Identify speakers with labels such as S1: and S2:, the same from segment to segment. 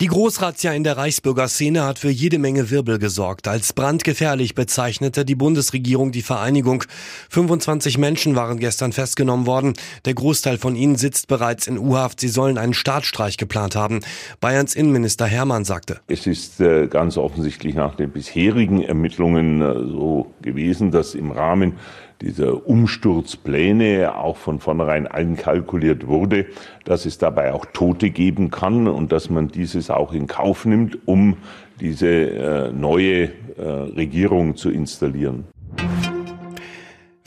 S1: Die Großrazzia in der Reichsbürgerszene hat für jede Menge Wirbel gesorgt. Als brandgefährlich bezeichnete die Bundesregierung die Vereinigung. 25 Menschen waren gestern festgenommen worden. Der Großteil von ihnen sitzt bereits in U-Haft. Sie sollen einen Staatsstreich geplant haben. Bayerns Innenminister Hermann sagte.
S2: Es ist äh, ganz offensichtlich nach den bisherigen Ermittlungen äh, so gewesen, dass im Rahmen dieser Umsturzpläne auch von vornherein einkalkuliert wurde, dass es dabei auch Tote geben kann und dass man dieses auch in Kauf nimmt, um diese äh, neue äh, Regierung zu installieren.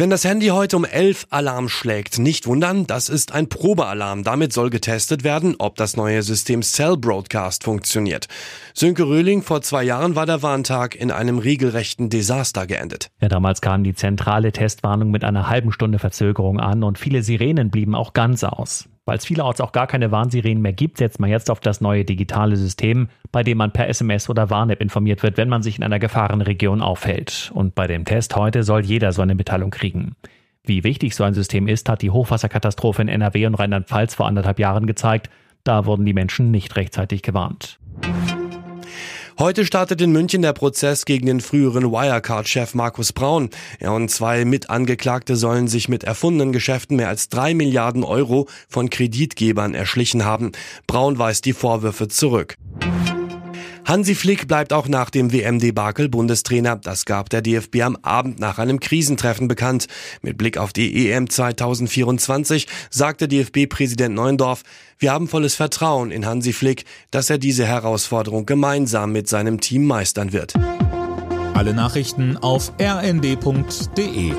S1: Wenn das Handy heute um 11 Alarm schlägt, nicht wundern, das ist ein Probealarm. Damit soll getestet werden, ob das neue System Cell Broadcast funktioniert. Sönke Röhling, vor zwei Jahren war der Warntag in einem regelrechten Desaster geendet.
S3: Ja, damals kam die zentrale Testwarnung mit einer halben Stunde Verzögerung an und viele Sirenen blieben auch ganz aus. Weil es vielerorts auch gar keine Warnsirenen mehr gibt, setzt man jetzt auf das neue digitale System, bei dem man per SMS oder Warn-App informiert wird, wenn man sich in einer Gefahrenregion aufhält. Und bei dem Test heute soll jeder so eine Mitteilung kriegen. Wie wichtig so ein System ist, hat die Hochwasserkatastrophe in NRW und Rheinland-Pfalz vor anderthalb Jahren gezeigt. Da wurden die Menschen nicht rechtzeitig gewarnt.
S1: Heute startet in München der Prozess gegen den früheren Wirecard-Chef Markus Braun. Er und zwei Mitangeklagte sollen sich mit erfundenen Geschäften mehr als drei Milliarden Euro von Kreditgebern erschlichen haben. Braun weist die Vorwürfe zurück. Hansi Flick bleibt auch nach dem WM-Debakel Bundestrainer. Das gab der DFB am Abend nach einem Krisentreffen bekannt. Mit Blick auf die EM 2024 sagte DFB-Präsident Neundorf, wir haben volles Vertrauen in Hansi Flick, dass er diese Herausforderung gemeinsam mit seinem Team meistern wird.
S4: Alle Nachrichten auf rnd.de